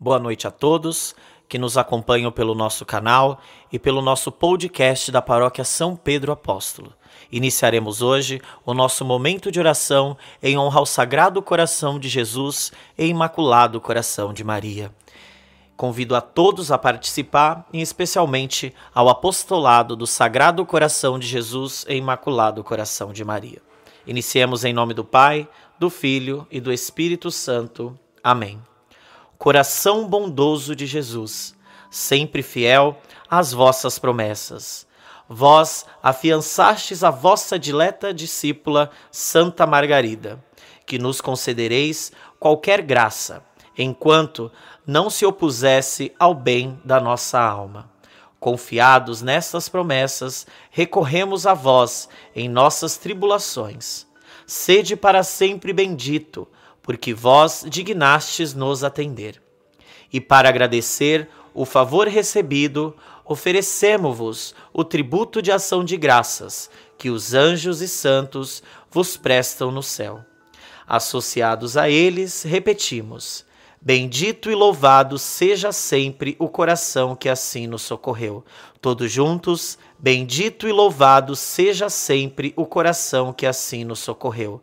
Boa noite a todos que nos acompanham pelo nosso canal e pelo nosso podcast da Paróquia São Pedro Apóstolo. Iniciaremos hoje o nosso momento de oração em honra ao Sagrado Coração de Jesus e Imaculado Coração de Maria. Convido a todos a participar, e especialmente ao apostolado do Sagrado Coração de Jesus e Imaculado Coração de Maria. Iniciemos em nome do Pai, do Filho e do Espírito Santo. Amém coração bondoso de Jesus, sempre fiel às vossas promessas. Vós afiançastes a vossa dileta discípula Santa Margarida, que nos concedereis qualquer graça, enquanto não se opusesse ao bem da nossa alma. Confiados nestas promessas, recorremos a vós em nossas tribulações. Sede para sempre bendito, porque vós dignastes nos atender. E para agradecer o favor recebido, oferecemo-vos o tributo de ação de graças que os anjos e santos vos prestam no céu. Associados a eles, repetimos: Bendito e louvado seja sempre o coração que assim nos socorreu. Todos juntos, bendito e louvado seja sempre o coração que assim nos socorreu.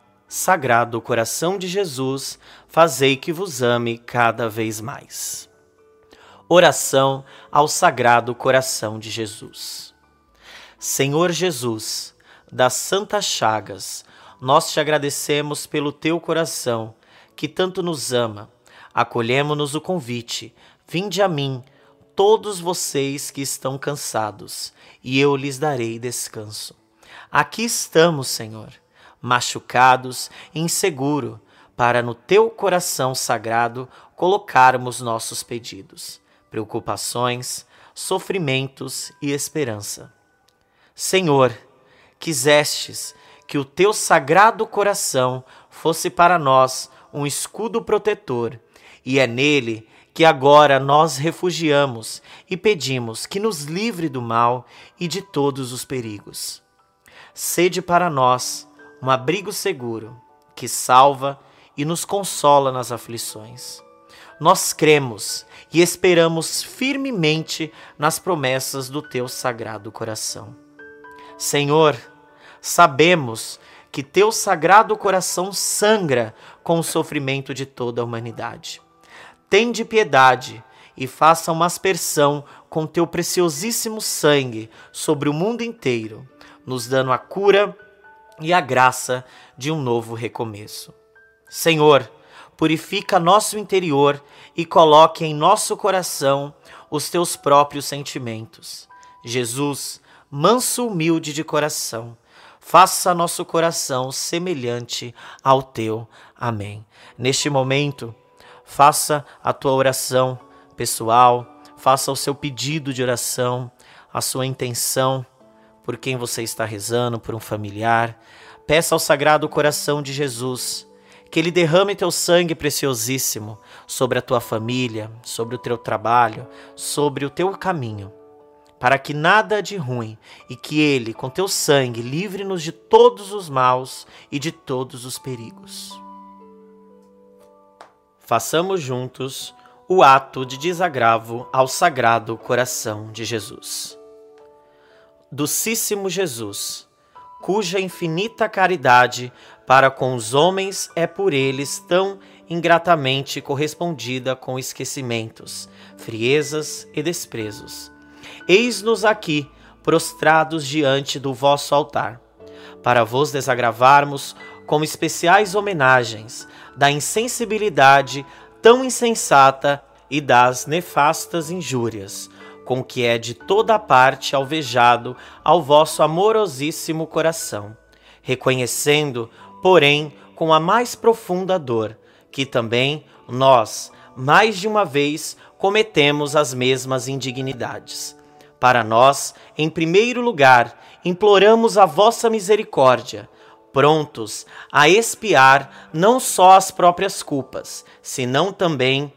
Sagrado coração de Jesus, fazei que vos ame cada vez mais. Oração ao Sagrado Coração de Jesus. Senhor Jesus, das santas chagas, nós te agradecemos pelo teu coração, que tanto nos ama. Acolhemos-nos o convite, vinde a mim, todos vocês que estão cansados, e eu lhes darei descanso. Aqui estamos, Senhor machucados, inseguro, para no teu coração sagrado colocarmos nossos pedidos, preocupações, sofrimentos e esperança. Senhor, quisestes que o teu sagrado coração fosse para nós um escudo protetor, e é nele que agora nós refugiamos e pedimos que nos livre do mal e de todos os perigos. Sede para nós um abrigo seguro que salva e nos consola nas aflições. Nós cremos e esperamos firmemente nas promessas do teu sagrado coração. Senhor, sabemos que teu sagrado coração sangra com o sofrimento de toda a humanidade. Tende piedade e faça uma aspersão com teu preciosíssimo sangue sobre o mundo inteiro, nos dando a cura e a graça de um novo recomeço. Senhor, purifica nosso interior e coloque em nosso coração os teus próprios sentimentos. Jesus, manso humilde de coração, faça nosso coração semelhante ao teu. Amém. Neste momento, faça a tua oração pessoal, faça o seu pedido de oração, a sua intenção por quem você está rezando, por um familiar. Peça ao Sagrado Coração de Jesus que Ele derrame teu sangue preciosíssimo sobre a tua família, sobre o teu trabalho, sobre o teu caminho, para que nada de ruim e que Ele, com teu sangue, livre-nos de todos os maus e de todos os perigos. Façamos juntos o ato de desagravo ao Sagrado Coração de Jesus. Docíssimo Jesus, cuja infinita caridade para com os homens é por eles tão ingratamente correspondida com esquecimentos, friezas e desprezos. Eis-nos aqui, prostrados diante do vosso altar, para vos desagravarmos com especiais homenagens da insensibilidade tão insensata e das nefastas injúrias, com que é de toda parte alvejado ao vosso amorosíssimo coração, reconhecendo, porém, com a mais profunda dor, que também nós, mais de uma vez, cometemos as mesmas indignidades. Para nós, em primeiro lugar, imploramos a vossa misericórdia, prontos a expiar não só as próprias culpas, senão também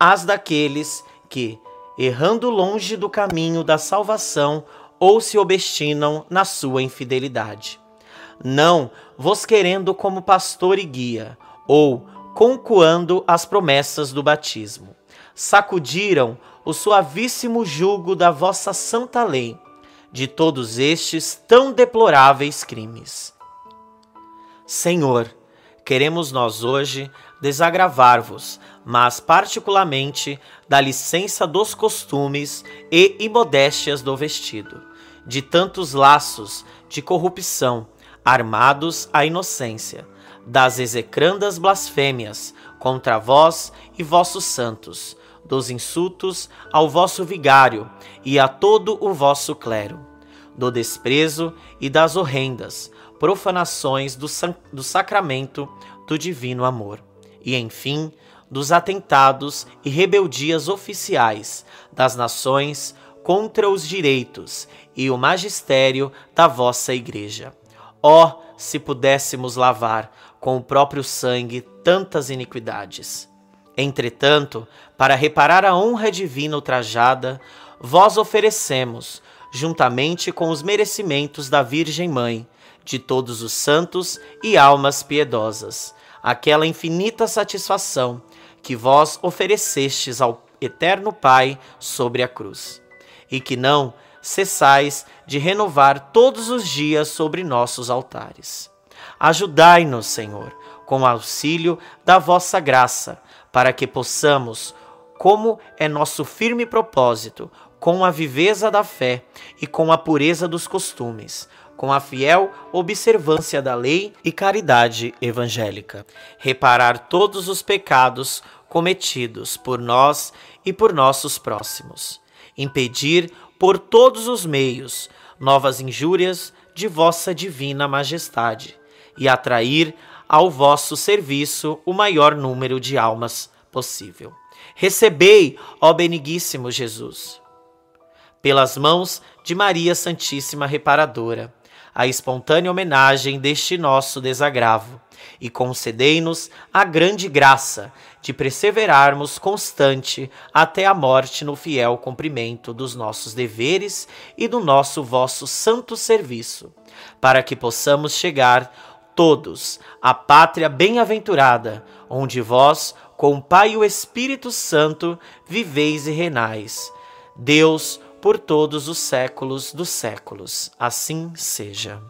as daqueles que, errando longe do caminho da salvação, ou se obstinam na sua infidelidade. Não vos querendo como pastor e guia, ou concoando as promessas do batismo. Sacudiram o suavíssimo jugo da vossa santa lei, de todos estes tão deploráveis crimes. Senhor, queremos nós hoje desagravar-vos, mas particularmente da licença dos costumes e imodéstias do vestido, de tantos laços de corrupção armados à inocência, das execrandas blasfêmias contra vós e vossos santos, dos insultos ao vosso vigário e a todo o vosso clero, do desprezo e das horrendas profanações do, do sacramento do divino amor, e enfim, dos atentados e rebeldias oficiais das nações contra os direitos e o magistério da vossa Igreja. Ó, oh, se pudéssemos lavar com o próprio sangue tantas iniquidades! Entretanto, para reparar a honra divina ultrajada, vós oferecemos, juntamente com os merecimentos da Virgem Mãe, de todos os santos e almas piedosas, aquela infinita satisfação que vós oferecestes ao eterno Pai sobre a cruz, e que não cessais de renovar todos os dias sobre nossos altares. Ajudai-nos, Senhor, com o auxílio da vossa graça para que possamos, como é nosso firme propósito, com a viveza da fé e com a pureza dos costumes, com a fiel observância da lei e caridade evangélica, reparar todos os pecados cometidos por nós e por nossos próximos, impedir por todos os meios novas injúrias de vossa divina majestade e atrair ao vosso serviço o maior número de almas possível. Recebei, ó beniguíssimo Jesus, pelas mãos de Maria Santíssima Reparadora, a espontânea homenagem deste nosso desagravo e concedei-nos a grande graça de perseverarmos constante até a morte no fiel cumprimento dos nossos deveres e do nosso vosso santo serviço, para que possamos chegar todos a pátria bem-aventurada, onde vós, com o Pai e o Espírito Santo, viveis e renais. Deus, por todos os séculos dos séculos. Assim seja.